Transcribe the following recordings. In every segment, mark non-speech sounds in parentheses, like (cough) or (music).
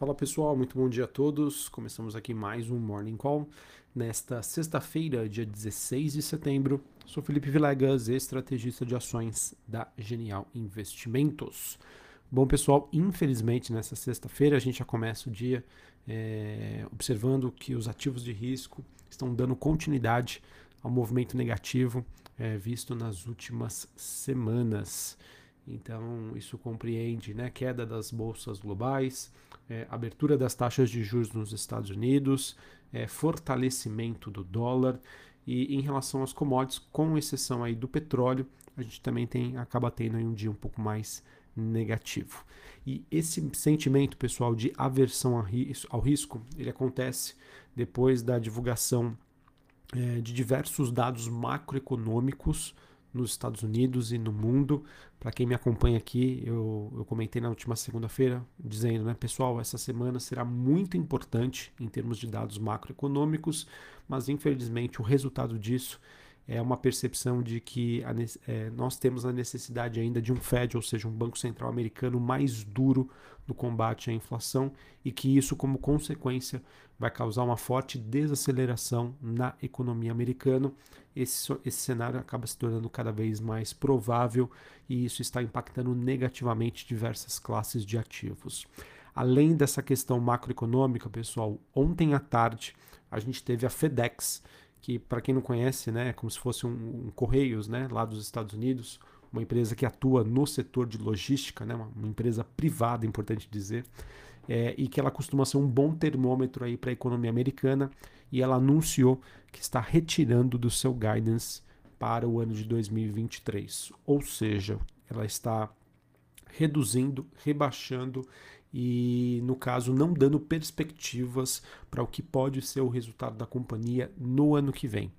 Fala pessoal, muito bom dia a todos. Começamos aqui mais um Morning Call nesta sexta-feira, dia 16 de setembro. Sou Felipe Vilegas, estrategista de ações da Genial Investimentos. Bom pessoal, infelizmente nessa sexta-feira a gente já começa o dia é, observando que os ativos de risco estão dando continuidade ao movimento negativo é, visto nas últimas semanas. Então, isso compreende né, queda das bolsas globais, é, abertura das taxas de juros nos Estados Unidos, é, fortalecimento do dólar e em relação às commodities, com exceção aí do petróleo, a gente também tem acaba tendo um dia um pouco mais negativo. E esse sentimento, pessoal, de aversão ao risco, ele acontece depois da divulgação é, de diversos dados macroeconômicos nos Estados Unidos e no mundo. Para quem me acompanha aqui, eu, eu comentei na última segunda-feira dizendo, né, pessoal, essa semana será muito importante em termos de dados macroeconômicos, mas infelizmente o resultado disso é uma percepção de que a, é, nós temos a necessidade ainda de um Fed, ou seja, um Banco Central americano mais duro no combate à inflação e que isso, como consequência, vai causar uma forte desaceleração na economia americana. Esse, esse cenário acaba se tornando cada vez mais provável e isso está impactando negativamente diversas classes de ativos. Além dessa questão macroeconômica, pessoal, ontem à tarde a gente teve a FedEx, que para quem não conhece, né, é como se fosse um, um, Correios, né, lá dos Estados Unidos, uma empresa que atua no setor de logística, né, uma, uma empresa privada, importante dizer, é, e que ela costuma ser um bom termômetro aí para a economia americana, e ela anunciou que está retirando do seu guidance para o ano de 2023, ou seja, ela está reduzindo, rebaixando e, no caso, não dando perspectivas para o que pode ser o resultado da companhia no ano que vem.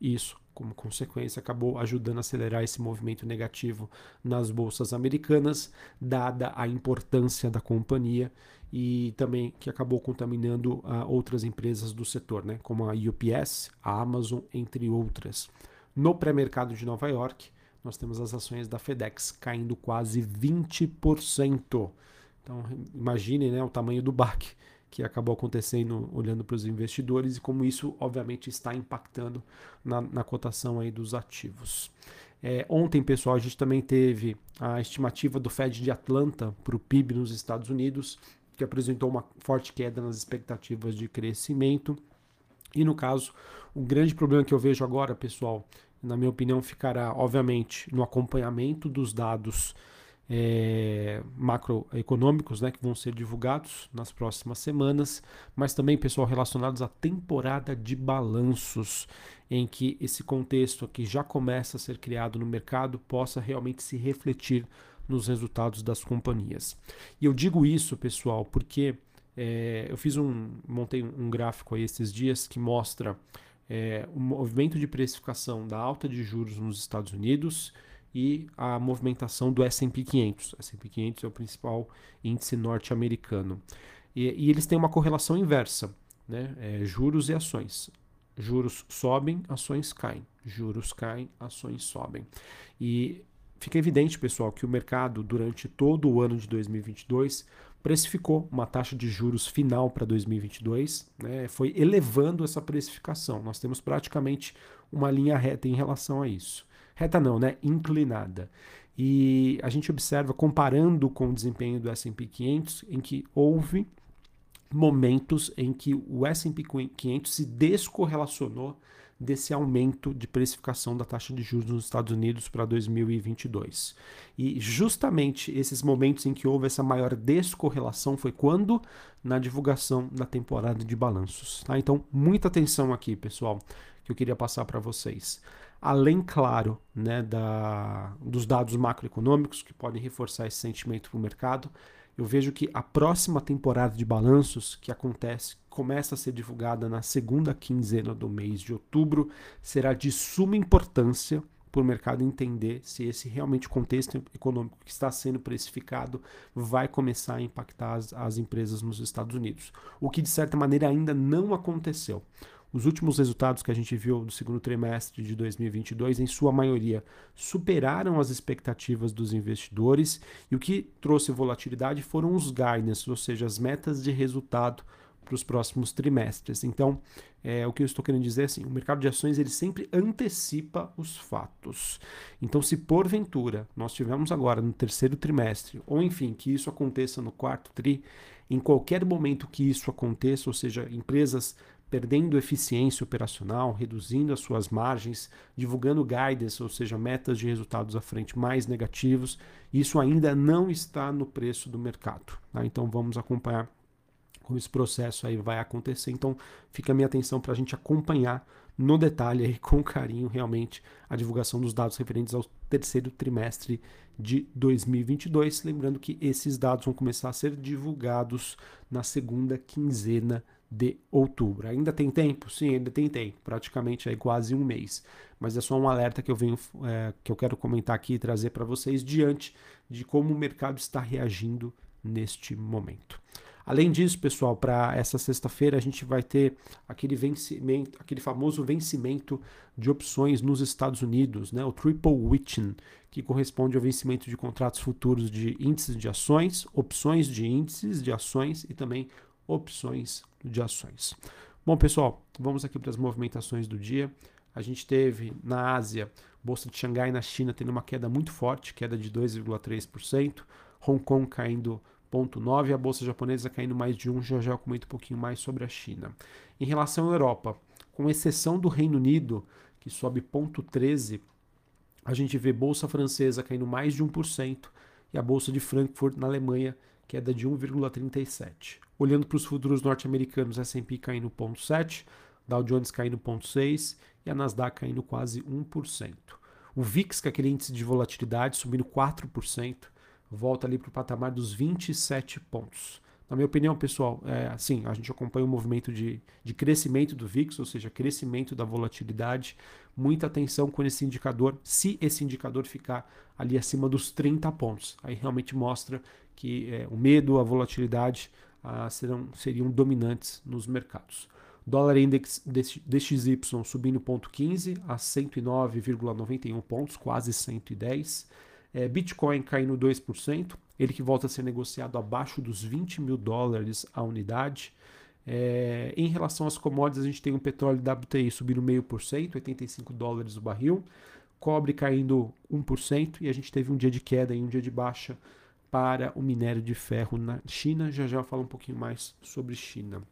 Isso, como consequência, acabou ajudando a acelerar esse movimento negativo nas bolsas americanas, dada a importância da companhia e também que acabou contaminando uh, outras empresas do setor, né, como a UPS, a Amazon, entre outras. No pré-mercado de Nova York, nós temos as ações da FedEx caindo quase 20%. Então, imagine né, o tamanho do baque que acabou acontecendo olhando para os investidores e como isso, obviamente, está impactando na, na cotação aí dos ativos. É, ontem, pessoal, a gente também teve a estimativa do Fed de Atlanta para o PIB nos Estados Unidos, que apresentou uma forte queda nas expectativas de crescimento. E no caso, o grande problema que eu vejo agora, pessoal, na minha opinião, ficará, obviamente, no acompanhamento dos dados é, macroeconômicos né, que vão ser divulgados nas próximas semanas, mas também, pessoal, relacionados à temporada de balanços, em que esse contexto que já começa a ser criado no mercado possa realmente se refletir nos resultados das companhias. E eu digo isso, pessoal, porque é, eu fiz um, montei um gráfico aí esses dias que mostra é, o movimento de precificação da alta de juros nos Estados Unidos e a movimentação do S&P 500. O S&P 500 é o principal índice norte-americano. E, e, eles têm uma correlação inversa, né? É, juros e ações. Juros sobem, ações caem. Juros caem, ações sobem. E fica evidente, pessoal, que o mercado, durante todo o ano de 2022, precificou uma taxa de juros final para 2022, né? foi elevando essa precificação. Nós temos praticamente uma linha reta em relação a isso reta não, né? Inclinada. E a gente observa, comparando com o desempenho do S&P 500, em que houve momentos em que o S&P 500 se descorrelacionou desse aumento de precificação da taxa de juros nos Estados Unidos para 2022. E justamente esses momentos em que houve essa maior descorrelação foi quando na divulgação da temporada de balanços. Tá? Então, muita atenção aqui, pessoal, que eu queria passar para vocês além, claro, né, da, dos dados macroeconômicos que podem reforçar esse sentimento para o mercado, eu vejo que a próxima temporada de balanços que acontece, começa a ser divulgada na segunda quinzena do mês de outubro, será de suma importância para o mercado entender se esse realmente contexto econômico que está sendo precificado vai começar a impactar as, as empresas nos Estados Unidos. O que de certa maneira ainda não aconteceu. Os últimos resultados que a gente viu do segundo trimestre de 2022, em sua maioria, superaram as expectativas dos investidores e o que trouxe volatilidade foram os guidance, ou seja, as metas de resultado para os próximos trimestres. Então, é, o que eu estou querendo dizer é assim, o mercado de ações ele sempre antecipa os fatos. Então, se porventura nós tivermos agora no terceiro trimestre, ou enfim, que isso aconteça no quarto tri, em qualquer momento que isso aconteça, ou seja, empresas perdendo eficiência operacional, reduzindo as suas margens, divulgando guidance, ou seja, metas de resultados à frente mais negativos, isso ainda não está no preço do mercado. Tá? Então vamos acompanhar como esse processo aí vai acontecer. Então fica a minha atenção para a gente acompanhar no detalhe aí, (laughs) com carinho realmente a divulgação dos dados referentes ao terceiro trimestre de 2022. Lembrando que esses dados vão começar a ser divulgados na segunda quinzena de outubro. Ainda tem tempo? Sim, ainda tem tempo, praticamente aí quase um mês. Mas é só um alerta que eu venho, é, que eu quero comentar aqui e trazer para vocês diante de como o mercado está reagindo neste momento. Além disso, pessoal, para essa sexta-feira a gente vai ter aquele vencimento, aquele famoso vencimento de opções nos Estados Unidos, né? o Triple Witching, que corresponde ao vencimento de contratos futuros de índices de ações, opções de índices de ações e também opções de ações. Bom, pessoal, vamos aqui para as movimentações do dia. A gente teve na Ásia, bolsa de Xangai na China tendo uma queda muito forte, queda de 2,3%, Hong Kong caindo 0,9%, a bolsa japonesa caindo mais de 1%, já já eu comento um pouquinho mais sobre a China. Em relação à Europa, com exceção do Reino Unido, que sobe 0,13%, a gente vê bolsa francesa caindo mais de 1% e a bolsa de Frankfurt na Alemanha queda de 1,37%. Olhando para os futuros norte-americanos, S&P caindo 0,7%, Dow Jones caindo 0,6% e a Nasdaq caindo quase 1%. O VIX, que é aquele índice de volatilidade, subindo 4%, volta ali para o patamar dos 27 pontos. Na minha opinião, pessoal, é, assim, a gente acompanha o movimento de, de crescimento do VIX, ou seja, crescimento da volatilidade. Muita atenção com esse indicador, se esse indicador ficar ali acima dos 30 pontos. Aí realmente mostra que é, o medo, a volatilidade ah, serão, seriam dominantes nos mercados. Dólar Index DXY subindo 0,15 a 109,91 pontos, quase 110. É, Bitcoin caindo 2%, ele que volta a ser negociado abaixo dos 20 mil dólares a unidade. É, em relação às commodities, a gente tem o petróleo WTI subindo 0,5%, 85 dólares o barril. Cobre caindo 1% e a gente teve um dia de queda e um dia de baixa para o minério de ferro na China. Já já eu falo um pouquinho mais sobre China.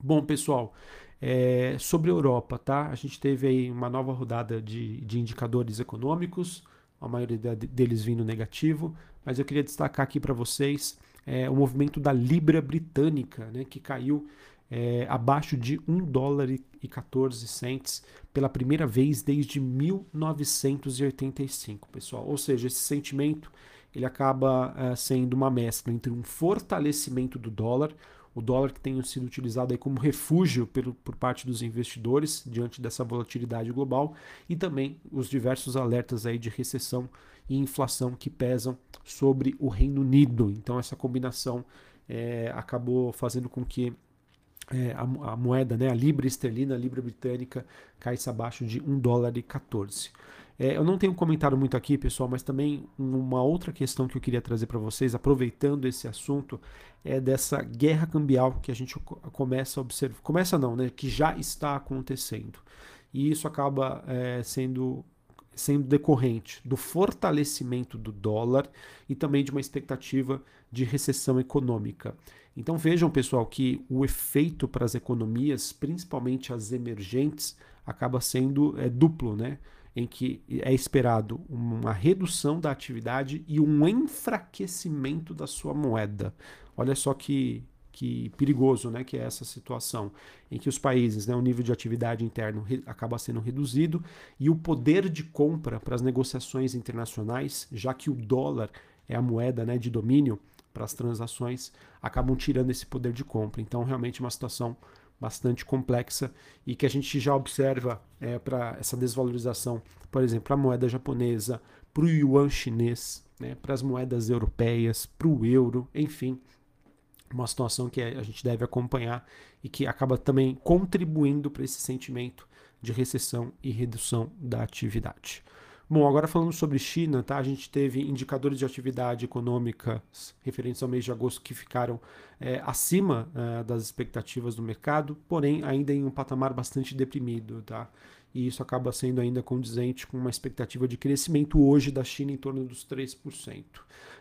Bom, pessoal, é, sobre a Europa, tá? A gente teve aí uma nova rodada de, de indicadores econômicos, a maioria deles vindo negativo, mas eu queria destacar aqui para vocês é, o movimento da Libra britânica, né, que caiu é, abaixo de 1 dólar e 14 cents pela primeira vez desde 1985, pessoal. Ou seja, esse sentimento ele acaba uh, sendo uma mescla entre um fortalecimento do dólar, o dólar que tem sido utilizado aí como refúgio pelo, por parte dos investidores diante dessa volatilidade global e também os diversos alertas aí de recessão e inflação que pesam sobre o Reino Unido. Então essa combinação é, acabou fazendo com que é, a, a, moeda, né, a libra esterlina, a libra britânica, caísse abaixo de 1 dólar e 14. É, eu não tenho comentado muito aqui, pessoal, mas também uma outra questão que eu queria trazer para vocês, aproveitando esse assunto, é dessa guerra cambial que a gente começa a observar. Começa não, né? Que já está acontecendo. E isso acaba é, sendo sendo decorrente do fortalecimento do dólar e também de uma expectativa de recessão econômica. Então vejam, pessoal, que o efeito para as economias, principalmente as emergentes, acaba sendo é, duplo, né? Em que é esperado uma redução da atividade e um enfraquecimento da sua moeda. Olha só que, que perigoso né, que é essa situação, em que os países, né, o nível de atividade interno acaba sendo reduzido e o poder de compra para as negociações internacionais, já que o dólar é a moeda né, de domínio para as transações, acabam tirando esse poder de compra. Então, realmente, uma situação bastante complexa e que a gente já observa é, para essa desvalorização, por exemplo, a moeda japonesa, para o yuan chinês, né, para as moedas europeias, para o euro, enfim. uma situação que a gente deve acompanhar e que acaba também contribuindo para esse sentimento de recessão e redução da atividade. Bom, agora falando sobre China, tá? A gente teve indicadores de atividade econômica referentes ao mês de agosto que ficaram é, acima é, das expectativas do mercado, porém ainda em um patamar bastante deprimido, tá? E isso acaba sendo ainda condizente com uma expectativa de crescimento hoje da China em torno dos 3%.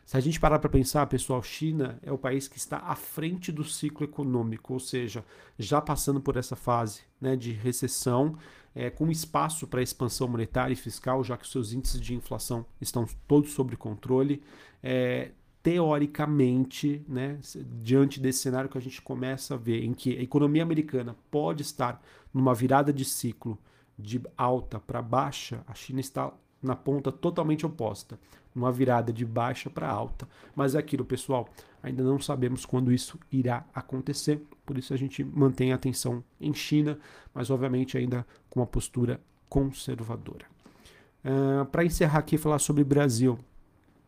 Se a gente parar para pensar, pessoal, China é o país que está à frente do ciclo econômico, ou seja, já passando por essa fase né, de recessão é, com espaço para expansão monetária e fiscal, já que seus índices de inflação estão todos sob controle. É, teoricamente, né, diante desse cenário que a gente começa a ver, em que a economia americana pode estar numa virada de ciclo de alta para baixa, a China está na ponta totalmente oposta, numa virada de baixa para alta. Mas é aquilo, pessoal, ainda não sabemos quando isso irá acontecer, por isso a gente mantém a atenção em China, mas obviamente ainda com uma postura conservadora. Uh, para encerrar aqui falar sobre Brasil,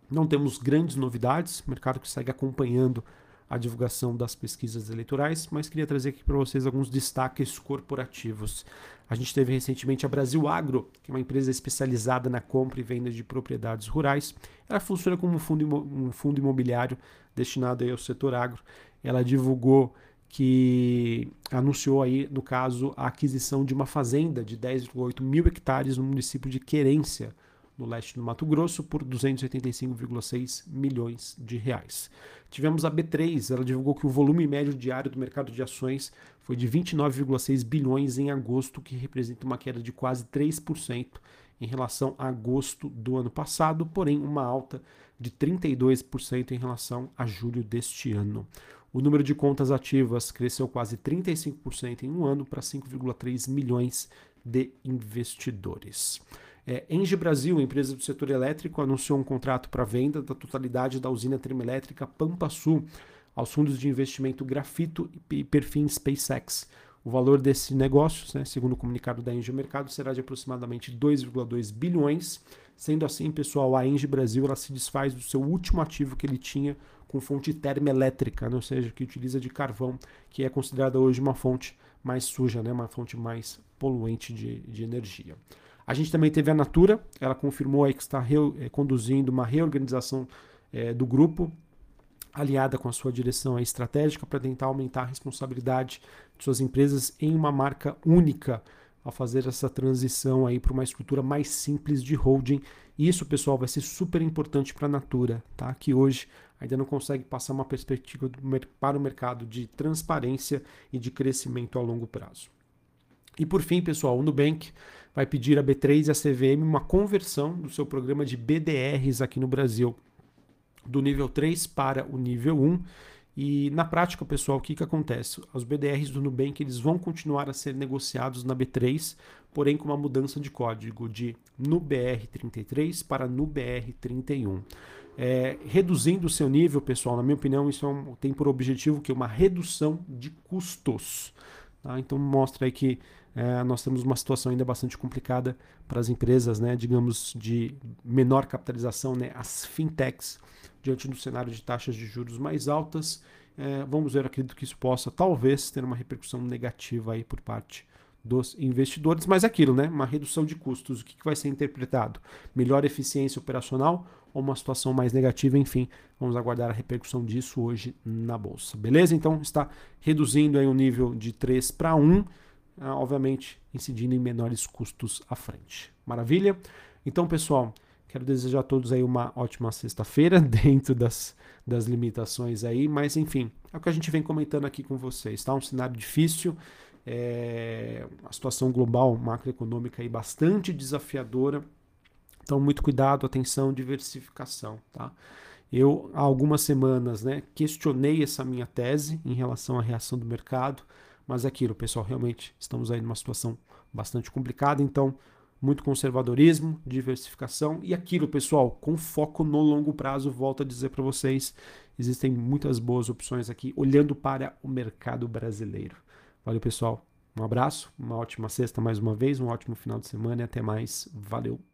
não temos grandes novidades, mercado que segue acompanhando a divulgação das pesquisas eleitorais, mas queria trazer aqui para vocês alguns destaques corporativos. A gente teve recentemente a Brasil Agro, que é uma empresa especializada na compra e venda de propriedades rurais. Ela funciona como um fundo imobiliário destinado ao setor agro. Ela divulgou que anunciou aí, no caso, a aquisição de uma fazenda de 10,8 mil hectares no município de Querência, no leste do Mato Grosso, por 285,6 milhões de reais. Tivemos a B3, ela divulgou que o volume médio diário do mercado de ações foi de 29,6 bilhões em agosto, que representa uma queda de quase 3% em relação a agosto do ano passado, porém uma alta de 32% em relação a julho deste ano. O número de contas ativas cresceu quase 35% em um ano para 5,3 milhões de investidores. É, Engie Brasil, empresa do setor elétrico, anunciou um contrato para venda da totalidade da usina termoelétrica Pampa Sul aos fundos de investimento Grafito e Perfim SpaceX. O valor desse negócio, né, segundo o comunicado da Engie Mercado, será de aproximadamente 2,2 bilhões. Sendo assim, pessoal, a Engie Brasil ela se desfaz do seu último ativo que ele tinha com fonte termoelétrica, né, ou seja, que utiliza de carvão, que é considerada hoje uma fonte mais suja, né, uma fonte mais poluente de, de energia. A gente também teve a Natura, ela confirmou aí que está eh, conduzindo uma reorganização é, do grupo, aliada com a sua direção estratégica, para tentar aumentar a responsabilidade de suas empresas em uma marca única, ao fazer essa transição aí para uma estrutura mais simples de holding. Isso, pessoal, vai ser super importante para a Natura, tá? que hoje ainda não consegue passar uma perspectiva para o mercado de transparência e de crescimento a longo prazo. E por fim, pessoal, o Nubank vai pedir a B3 e a CVM uma conversão do seu programa de BDRs aqui no Brasil, do nível 3 para o nível 1. E na prática, pessoal, o que, que acontece? Os BDRs do Nubank eles vão continuar a ser negociados na B3, porém com uma mudança de código de NUBR33 para NUBR31. É, reduzindo o seu nível, pessoal, na minha opinião, isso é um, tem por objetivo que uma redução de custos. Tá? Então mostra aí que é, nós temos uma situação ainda bastante complicada para as empresas, né, digamos, de menor capitalização, né, as fintechs, diante do cenário de taxas de juros mais altas. É, vamos ver, acredito que isso possa talvez ter uma repercussão negativa aí por parte dos investidores, mas é aquilo, né? Uma redução de custos. O que, que vai ser interpretado? Melhor eficiência operacional ou uma situação mais negativa? Enfim, vamos aguardar a repercussão disso hoje na bolsa. Beleza? Então está reduzindo aí o nível de 3 para 1 ah, obviamente incidindo em menores custos à frente. Maravilha? Então, pessoal, quero desejar a todos aí uma ótima sexta-feira (laughs) dentro das, das limitações aí, mas enfim, é o que a gente vem comentando aqui com vocês, tá? Um cenário difícil, é, a situação global macroeconômica aí bastante desafiadora, então muito cuidado, atenção, diversificação, tá? Eu, há algumas semanas, né, questionei essa minha tese em relação à reação do mercado, mas é aquilo, pessoal, realmente estamos aí numa situação bastante complicada, então muito conservadorismo, diversificação e aquilo, pessoal, com foco no longo prazo, volto a dizer para vocês, existem muitas boas opções aqui olhando para o mercado brasileiro. Valeu, pessoal. Um abraço, uma ótima sexta mais uma vez, um ótimo final de semana e até mais. Valeu.